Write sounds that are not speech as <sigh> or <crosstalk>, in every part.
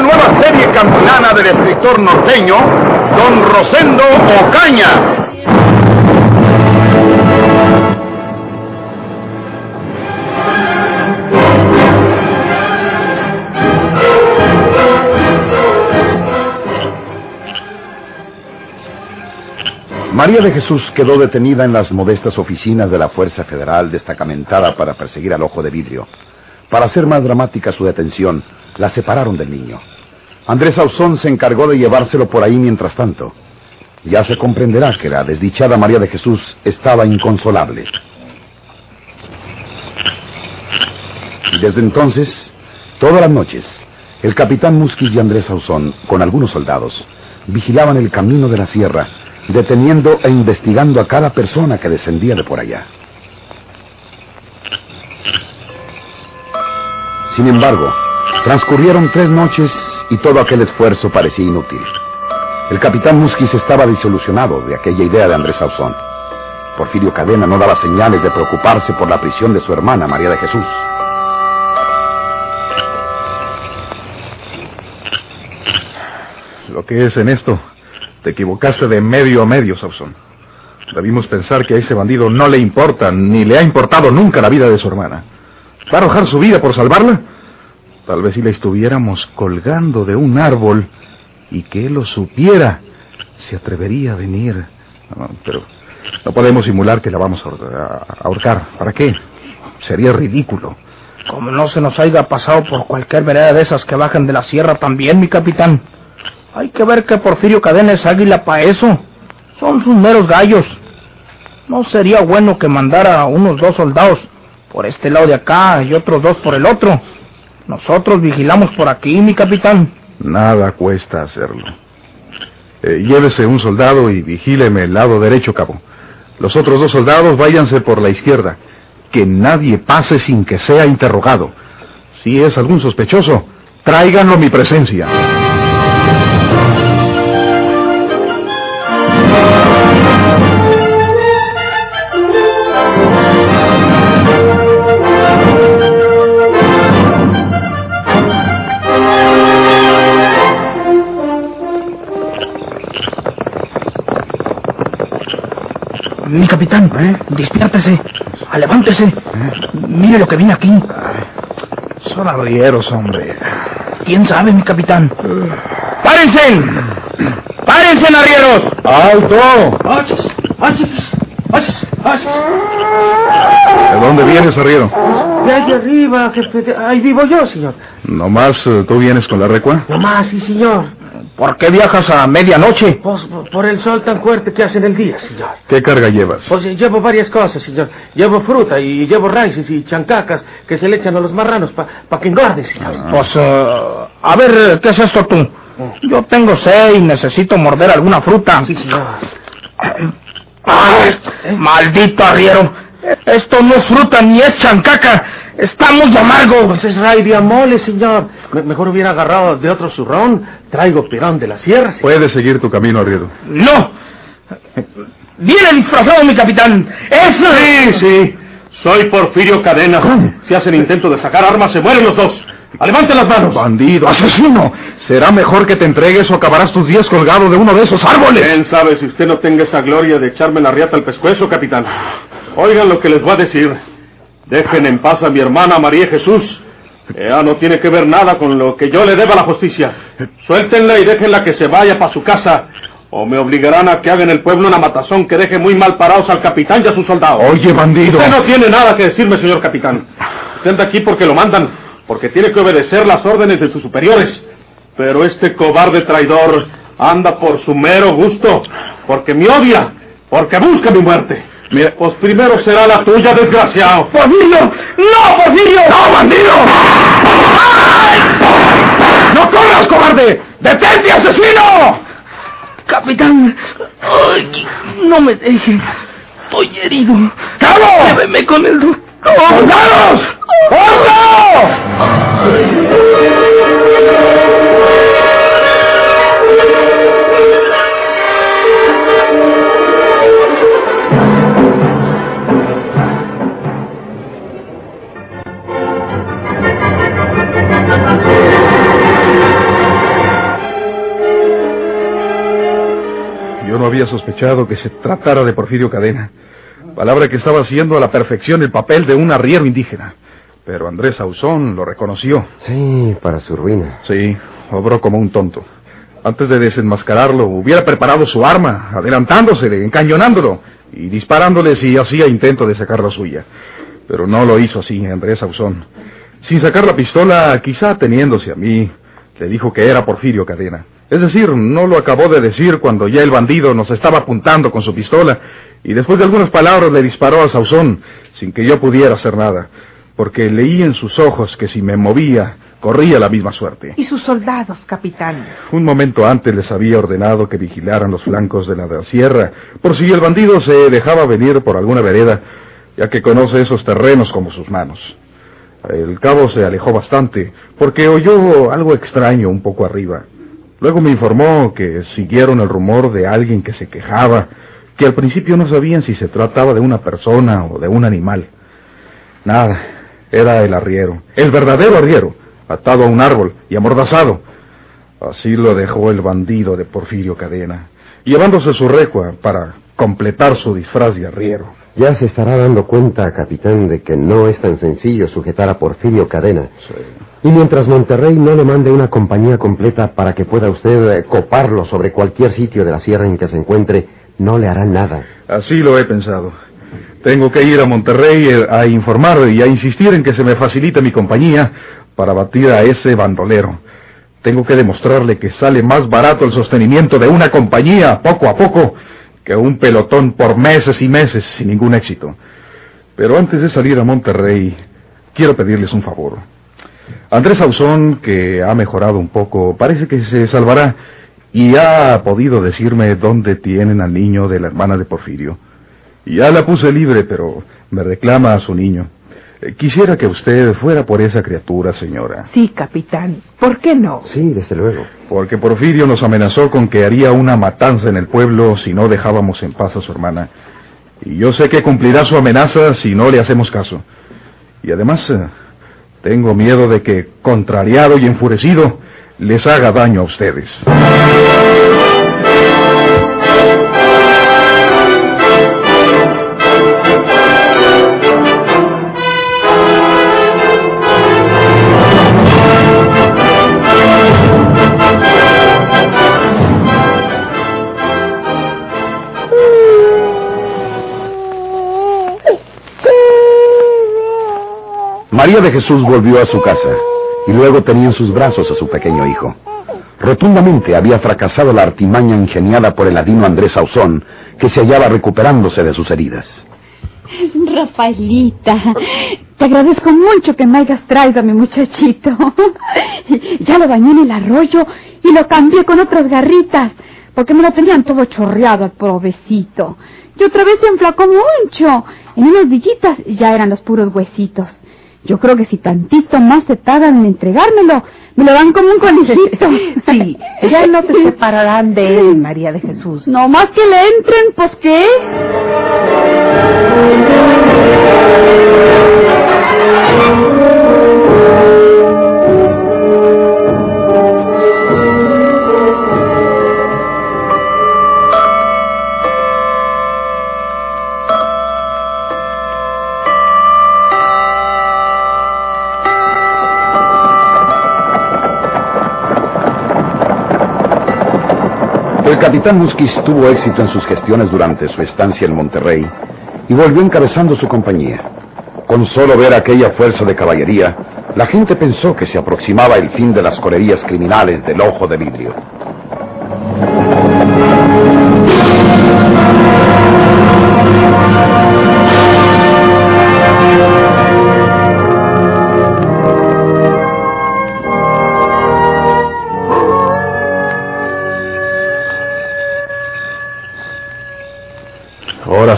Nueva serie campilana del escritor norteño, don Rosendo Ocaña. María de Jesús quedó detenida en las modestas oficinas de la Fuerza Federal destacamentada para perseguir al ojo de vidrio. Para hacer más dramática su detención, la separaron del niño. Andrés Ausón se encargó de llevárselo por ahí mientras tanto. Ya se comprenderá que la desdichada María de Jesús estaba inconsolable. Desde entonces, todas las noches, el capitán Musquiz y Andrés Ausón, con algunos soldados, vigilaban el camino de la sierra deteniendo e investigando a cada persona que descendía de por allá. Sin embargo, transcurrieron tres noches y todo aquel esfuerzo parecía inútil. El capitán Musquiz estaba disolucionado de aquella idea de Andrés Sauzón. Porfirio Cadena no daba señales de preocuparse por la prisión de su hermana, María de Jesús. Lo que es en esto te equivocaste de medio a medio, Sauzón. Debimos pensar que a ese bandido no le importa, ni le ha importado nunca la vida de su hermana. ¿Va a arrojar su vida por salvarla? Tal vez si la estuviéramos colgando de un árbol y que él lo supiera, se atrevería a venir. pero no podemos simular que la vamos a ahorcar. ¿Para qué? Sería ridículo. Como no se nos haya pasado por cualquier vereda de esas que bajan de la sierra también, mi capitán. Hay que ver que Porfirio Cadena es águila para eso. Son sus meros gallos. ¿No sería bueno que mandara unos dos soldados por este lado de acá y otros dos por el otro? Nosotros vigilamos por aquí, mi capitán. Nada cuesta hacerlo. Eh, llévese un soldado y vigíleme el lado derecho, cabo. Los otros dos soldados váyanse por la izquierda. Que nadie pase sin que sea interrogado. Si es algún sospechoso, tráiganlo a mi presencia. Mi capitán, ¿Eh? despiértese, levántese. ¿Eh? Mire lo que viene aquí. Son arrieros, hombre. ¿Quién sabe, mi capitán? ¡Párense! ¡Párense, arrieros! ¡Alto! ¿De dónde vienes, arriero? De allá arriba, jefe. Ahí vivo yo, señor. ¿Nomás eh, tú vienes con la recua? Nomás, sí, señor. ¿Por qué viajas a medianoche? Pues por el sol tan fuerte que hace en el día, señor. ¿Qué carga llevas? Pues llevo varias cosas, señor. Llevo fruta y llevo raíces y chancacas que se le echan a los marranos para que engorden, señor. Ah. Pues, uh, a ver, ¿qué es esto tú? Yo tengo sed y necesito morder alguna fruta. Sí, señor. ¡Ay, maldito arriero! Esto no es fruta ni es chancaca. Está muy amargo. Pues es ray de amole, señor. mejor hubiera agarrado de otro zurrón. Traigo pirón de la sierra. Puedes seguir tu camino, arriero. ¡No! ¡Viene disfrazado, mi capitán! ¡Eso! Sí, sí. Soy Porfirio Cadena. Si hacen intento de sacar armas, se mueren los dos. ¡Levante las manos! ¡Bandido! ¡Asesino! Será mejor que te entregues o acabarás tus días colgado de uno de esos árboles. ¿Quién sabe si usted no tenga esa gloria de echarme la riata al pescuezo, capitán? Oigan lo que les voy a decir. Dejen en paz a mi hermana María Jesús. Ella no tiene que ver nada con lo que yo le deba a la justicia. Suéltenla y déjenla que se vaya para su casa. O me obligarán a que haga en el pueblo una matazón que deje muy mal parados al capitán y a sus soldados. Oye, bandido. Usted no tiene nada que decirme, señor capitán. Usted anda aquí porque lo mandan, porque tiene que obedecer las órdenes de sus superiores. Pero este cobarde traidor anda por su mero gusto, porque me odia, porque busca mi muerte. Mira, pues primero será la tuya, desgraciado. ¡Porfirio! ¡No, Porfirio! ¡No, bandido! ¡No corras, cobarde! ¡Detente, asesino! Capitán, ay, no me deje. Estoy herido. ¡Cabo! Lléveme con el doctor. ¡Soldados! Había sospechado que se tratara de Porfirio Cadena. Palabra que estaba haciendo a la perfección el papel de un arriero indígena. Pero Andrés Ausón lo reconoció. Sí, para su ruina. Sí, obró como un tonto. Antes de desenmascararlo, hubiera preparado su arma, adelantándose, encañonándolo y disparándole si hacía intento de sacar la suya. Pero no lo hizo así, Andrés Ausón. Sin sacar la pistola, quizá teniéndose a mí, le dijo que era Porfirio Cadena. Es decir, no lo acabó de decir cuando ya el bandido nos estaba apuntando con su pistola y después de algunas palabras le disparó a Sauzón sin que yo pudiera hacer nada, porque leí en sus ojos que si me movía corría la misma suerte. ¿Y sus soldados, capitán? Un momento antes les había ordenado que vigilaran los flancos de la de la sierra por si el bandido se dejaba venir por alguna vereda, ya que conoce esos terrenos como sus manos. El cabo se alejó bastante porque oyó algo extraño un poco arriba. Luego me informó que siguieron el rumor de alguien que se quejaba, que al principio no sabían si se trataba de una persona o de un animal. Nada, era el arriero, el verdadero arriero, atado a un árbol y amordazado. Así lo dejó el bandido de Porfirio Cadena, llevándose su recua para completar su disfraz de arriero. Ya se estará dando cuenta, capitán, de que no es tan sencillo sujetar a Porfirio Cadena. Y mientras Monterrey no le mande una compañía completa para que pueda usted eh, coparlo sobre cualquier sitio de la sierra en que se encuentre, no le hará nada. Así lo he pensado. Tengo que ir a Monterrey eh, a informar y a insistir en que se me facilite mi compañía para batir a ese bandolero. Tengo que demostrarle que sale más barato el sostenimiento de una compañía poco a poco que un pelotón por meses y meses sin ningún éxito. Pero antes de salir a Monterrey, quiero pedirles un favor. Andrés Ausón, que ha mejorado un poco, parece que se salvará y ha podido decirme dónde tienen al niño de la hermana de Porfirio. Ya la puse libre, pero me reclama a su niño. Eh, Quisiera que usted fuera por esa criatura, señora. Sí, capitán. ¿Por qué no? Sí, desde luego. Porque Porfirio nos amenazó con que haría una matanza en el pueblo si no dejábamos en paz a su hermana. Y yo sé que cumplirá su amenaza si no le hacemos caso. Y además, eh, tengo miedo de que, contrariado y enfurecido, les haga daño a ustedes. María de Jesús volvió a su casa y luego tenía en sus brazos a su pequeño hijo. Rotundamente había fracasado la artimaña ingeniada por el adino Andrés Ausón, que se hallaba recuperándose de sus heridas. Rafaelita, te agradezco mucho que me hayas traído a mi muchachito. Ya lo bañé en el arroyo y lo cambié con otras garritas, porque me lo tenían todo chorreado al provecito. Y otra vez se enflacó mucho. En unas dillitas ya eran los puros huesitos. Yo creo que si tantito más se tardan en entregármelo, me lo dan como un conejito. <laughs> Sí, ya no te separarán de él, María de Jesús. No más que le entren, pues qué. Capitán Musquiz tuvo éxito en sus gestiones durante su estancia en Monterrey y volvió encabezando su compañía. Con solo ver aquella fuerza de caballería, la gente pensó que se aproximaba el fin de las correrías criminales del ojo de vidrio.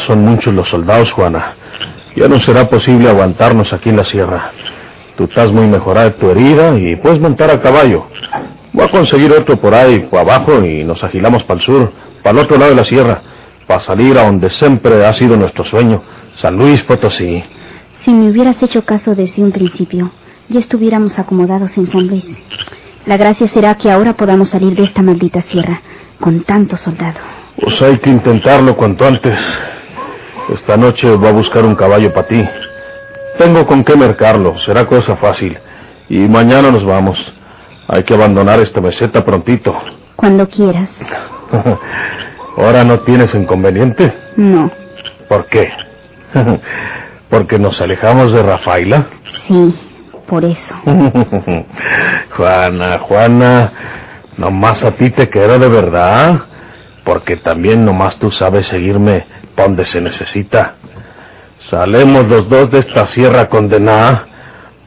Son muchos los soldados, Juana. Ya no será posible aguantarnos aquí en la sierra. Tú estás muy mejorada de tu herida y puedes montar a caballo. Voy a conseguir otro por ahí, por abajo, y nos agilamos para el sur, para el otro lado de la sierra, para salir a donde siempre ha sido nuestro sueño, San Luis Potosí. Si me hubieras hecho caso desde un principio, ya estuviéramos acomodados en San Luis. La gracia será que ahora podamos salir de esta maldita sierra, con tanto soldado. Pues hay que intentarlo cuanto antes. Esta noche voy a buscar un caballo para ti. Tengo con qué mercarlo, será cosa fácil. Y mañana nos vamos. Hay que abandonar esta meseta prontito. Cuando quieras. <laughs> ¿Ahora no tienes inconveniente? No. ¿Por qué? <laughs> ¿Porque nos alejamos de Rafaela? Sí, por eso. <laughs> Juana, Juana, nomás a ti te quiero de verdad. Porque también nomás tú sabes seguirme donde se necesita. Salemos los dos de esta sierra condenada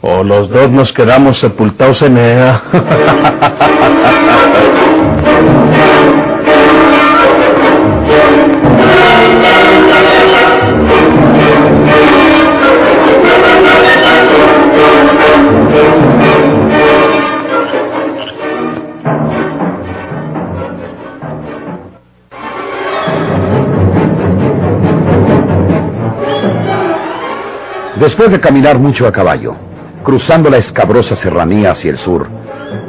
o los dos nos quedamos sepultados en ella. <laughs> Después de caminar mucho a caballo, cruzando la escabrosa serranía hacia el sur,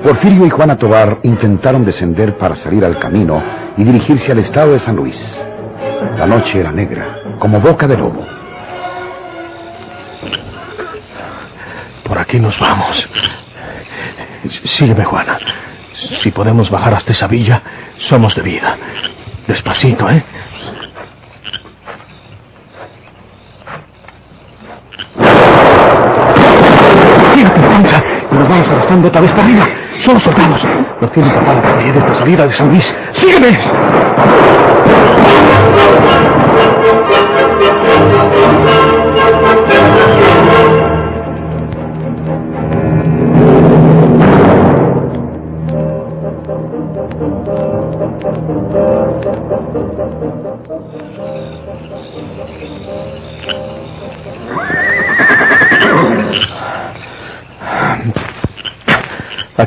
Porfirio y Juana Tobar intentaron descender para salir al camino y dirigirse al estado de San Luis. La noche era negra, como boca de lobo. Por aquí nos vamos. Sígueme, Juana. Si podemos bajar hasta esa villa, somos de vida. Despacito, ¿eh? Arrastrando otra vez para arriba. Somos soldados. Nos tienen la esta salida de San Luis. ¡Sígueme!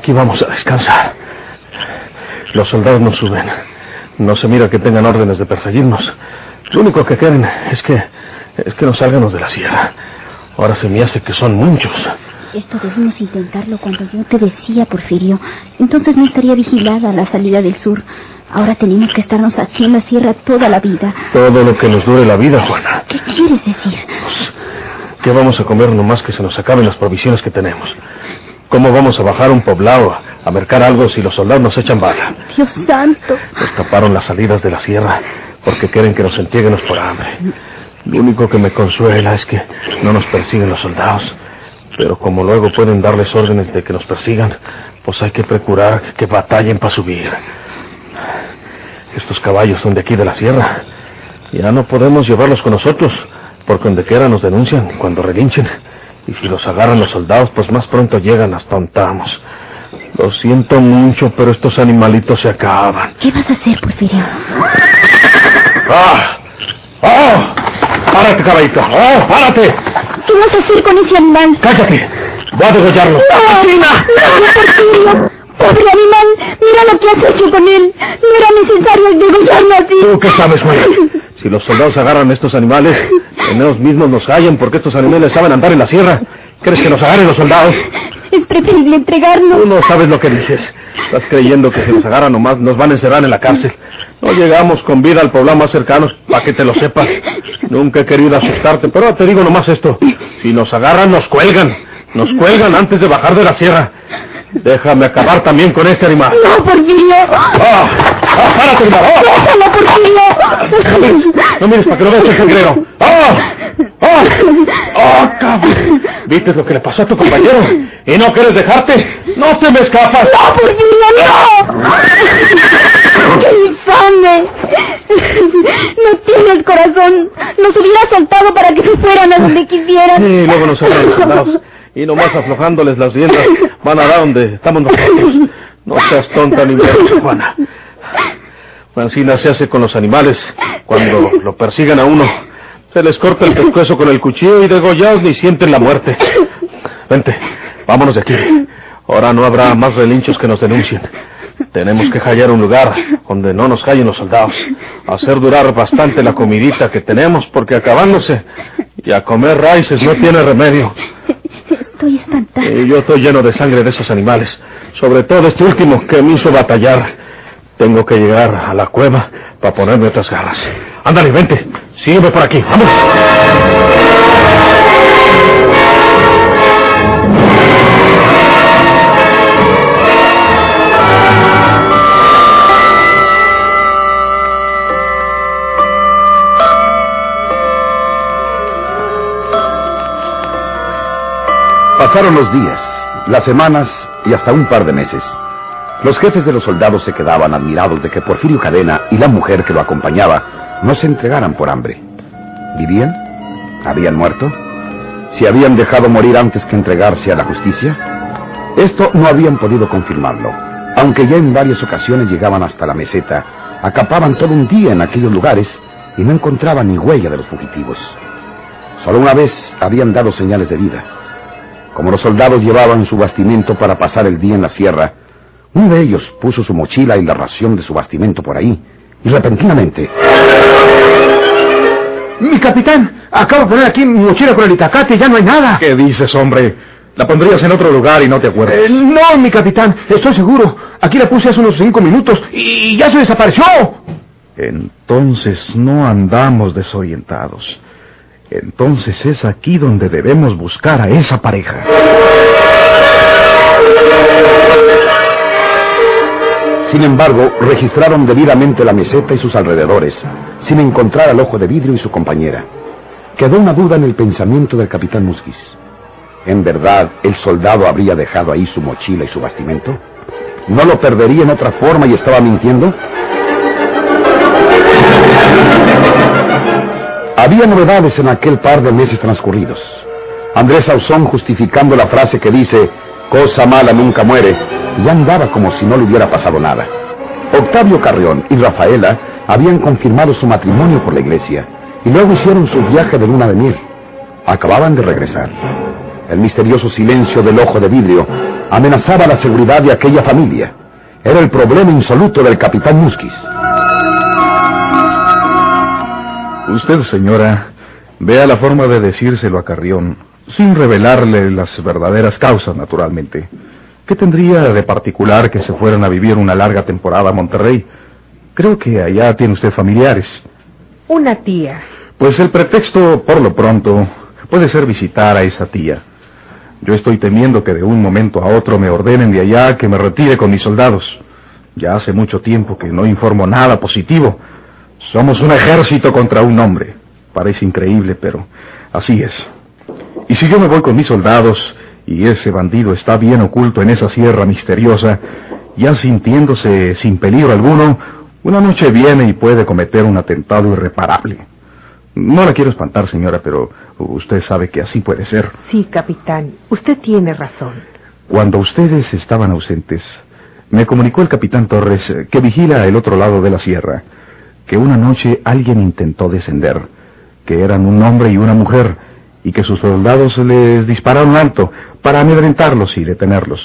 Aquí vamos a descansar. Los soldados no suben. No se mira que tengan órdenes de perseguirnos. Lo único que quieren es que es que nos salgamos de la sierra. Ahora se me hace que son muchos. Esto debimos intentarlo cuando yo te decía, Porfirio. Entonces no estaría vigilada la salida del sur. Ahora tenemos que estarnos aquí en la sierra toda la vida. Todo lo que nos dure la vida, Juana. ¿Qué quieres decir? ¿Qué vamos a comer nomás que se nos acaben las provisiones que tenemos? ¿Cómo vamos a bajar un poblado a mercar algo si los soldados nos echan bala? Dios santo. Nos taparon las salidas de la sierra porque quieren que nos entierguenos por hambre. Lo único que me consuela es que no nos persiguen los soldados. Pero como luego pueden darles órdenes de que nos persigan, pues hay que procurar que batallen para subir. Estos caballos son de aquí de la sierra. Ya no podemos llevarlos con nosotros, porque donde quiera nos denuncian cuando relinchen. Y si los agarran los soldados, pues más pronto llegan hasta donde estamos. Lo siento mucho, pero estos animalitos se acaban. ¿Qué vas a hacer, Porfirio? ¡Ah! ¡Oh! ¡Párate, caballito! ¡Oh, párate! ¿Qué vas a hacer con ese animal? ¡Cállate! ¡Voy a degollarlo! ¡No! ¡No, Porfirio! ¡Pobre animal! ¡Mira lo que has hecho con él! ¡No era necesario degollarlo así! ¿Tú qué sabes, güey? Si los soldados agarran estos animales, en ellos mismos nos hallan porque estos animales saben andar en la sierra. ¿Crees que nos agarren los soldados? Es preferible entregarnos. Tú no sabes lo que dices. Estás creyendo que si nos agarran nomás nos van a encerrar en la cárcel. No llegamos con vida al poblado más cercano, para que te lo sepas. Nunca he querido asustarte, pero te digo nomás esto. Si nos agarran, nos cuelgan. Nos cuelgan antes de bajar de la sierra. Déjame acabar también con este animal. ¡No, Porfirio! ¡Ah! ¡Ah, párate, animal! ¡Ah! ¡Déjalo, Porfirio! No mires para que no veas el sangrero. ¡Ah! ¡Ah! ¡Ah, cabrón! ¿Viste lo que le pasó a tu compañero? ¿Y no quieres dejarte? ¡No te me escapas! ¡No, Porfirio, no! ¡Qué infame! No tienes corazón. Nos hubieras soltado para que se fueran a donde quisieran. Y luego nos. Y nomás aflojándoles las riendas van a dar donde estamos nosotros. No seas tonta ni menos, Juana. Francina se hace con los animales cuando lo persigan a uno. Se les corta el pescuezo con el cuchillo y degollados ni sienten la muerte. Vente, vámonos de aquí. Ahora no habrá más relinchos que nos denuncien. Tenemos que hallar un lugar donde no nos callen los soldados. Hacer durar bastante la comidita que tenemos, porque acabándose y a comer raíces no tiene remedio. Estoy espantada. Y yo estoy lleno de sangre de esos animales. Sobre todo este último que me hizo batallar. Tengo que llegar a la cueva para ponerme otras garras. Ándale, vente. Sígueme por aquí. Vamos. Pasaron los días, las semanas y hasta un par de meses. Los jefes de los soldados se quedaban admirados de que Porfirio Cadena y la mujer que lo acompañaba no se entregaran por hambre. ¿Vivían? ¿Habían muerto? ¿Se habían dejado morir antes que entregarse a la justicia? Esto no habían podido confirmarlo, aunque ya en varias ocasiones llegaban hasta la meseta, acampaban todo un día en aquellos lugares y no encontraban ni huella de los fugitivos. Solo una vez habían dado señales de vida. Como los soldados llevaban su bastimento para pasar el día en la sierra, uno de ellos puso su mochila y la ración de su bastimento por ahí, y repentinamente... Mi capitán, acabo de poner aquí mi mochila con el itacate y ya no hay nada. ¿Qué dices, hombre? La pondrías en otro lugar y no te acuerdas. Eh, no, mi capitán, estoy seguro. Aquí la puse hace unos cinco minutos y ya se desapareció. Entonces no andamos desorientados. Entonces es aquí donde debemos buscar a esa pareja. Sin embargo, registraron debidamente la meseta y sus alrededores, sin encontrar al ojo de vidrio y su compañera. Quedó una duda en el pensamiento del capitán Musquiz. ¿En verdad el soldado habría dejado ahí su mochila y su bastimento? ¿No lo perdería en otra forma y estaba mintiendo? Había novedades en aquel par de meses transcurridos. Andrés Ausón justificando la frase que dice, cosa mala nunca muere, ya andaba como si no le hubiera pasado nada. Octavio Carrión y Rafaela habían confirmado su matrimonio por la iglesia y luego hicieron su viaje de luna de miel. Acababan de regresar. El misterioso silencio del ojo de vidrio amenazaba la seguridad de aquella familia. Era el problema insoluto del capitán Musquiz. Usted, señora, vea la forma de decírselo a Carrión, sin revelarle las verdaderas causas, naturalmente. ¿Qué tendría de particular que se fueran a vivir una larga temporada a Monterrey? Creo que allá tiene usted familiares. Una tía. Pues el pretexto, por lo pronto, puede ser visitar a esa tía. Yo estoy temiendo que de un momento a otro me ordenen de allá que me retire con mis soldados. Ya hace mucho tiempo que no informo nada positivo. Somos un ejército contra un hombre. Parece increíble, pero así es. Y si yo me voy con mis soldados y ese bandido está bien oculto en esa sierra misteriosa, ya sintiéndose sin peligro alguno, una noche viene y puede cometer un atentado irreparable. No la quiero espantar, señora, pero usted sabe que así puede ser. Sí, capitán, usted tiene razón. Cuando ustedes estaban ausentes, me comunicó el capitán Torres, eh, que vigila el otro lado de la sierra, que una noche alguien intentó descender, que eran un hombre y una mujer, y que sus soldados les dispararon alto para amedrentarlos y detenerlos,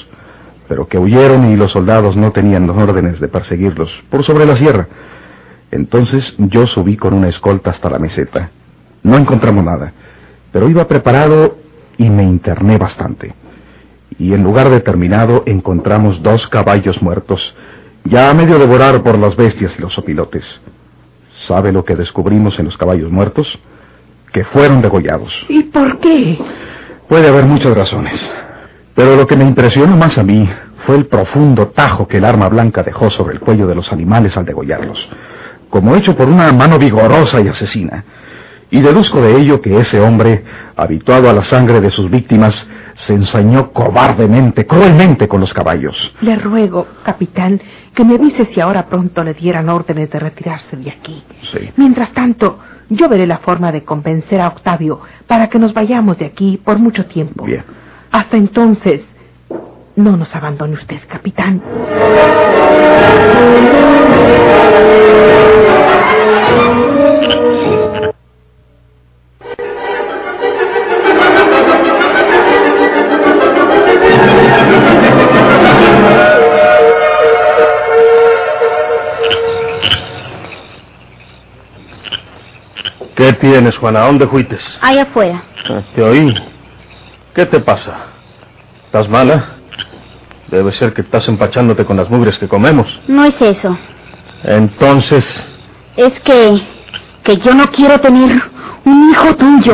pero que huyeron y los soldados no tenían órdenes de perseguirlos por sobre la sierra. Entonces yo subí con una escolta hasta la meseta. No encontramos nada, pero iba preparado y me interné bastante. Y en lugar determinado encontramos dos caballos muertos, ya a medio devorar por las bestias y los opilotes. ¿Sabe lo que descubrimos en los caballos muertos? Que fueron degollados. ¿Y por qué? Puede haber muchas razones. Pero lo que me impresionó más a mí fue el profundo tajo que el arma blanca dejó sobre el cuello de los animales al degollarlos, como hecho por una mano vigorosa y asesina. Y deduzco de ello que ese hombre, habituado a la sangre de sus víctimas, se ensañó cobardemente, cruelmente con los caballos. Le ruego, capitán, que me avise si ahora pronto le dieran órdenes de retirarse de aquí. Sí. Mientras tanto, yo veré la forma de convencer a Octavio para que nos vayamos de aquí por mucho tiempo. Bien. Hasta entonces, no nos abandone usted, capitán. ¿Qué tienes, Juana? ¿A dónde fuites? Allá afuera. Te oí. ¿Qué te pasa? ¿Estás mala? Debe ser que estás empachándote con las mugres que comemos. No es eso. Entonces, Es que... que yo no quiero tener un hijo tuyo.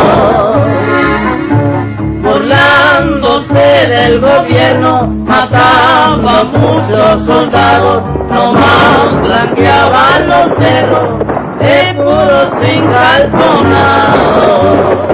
Burlándose del gobierno, mataba muchos soldados, nomás blanqueaban los cerros de puros sin calzonados.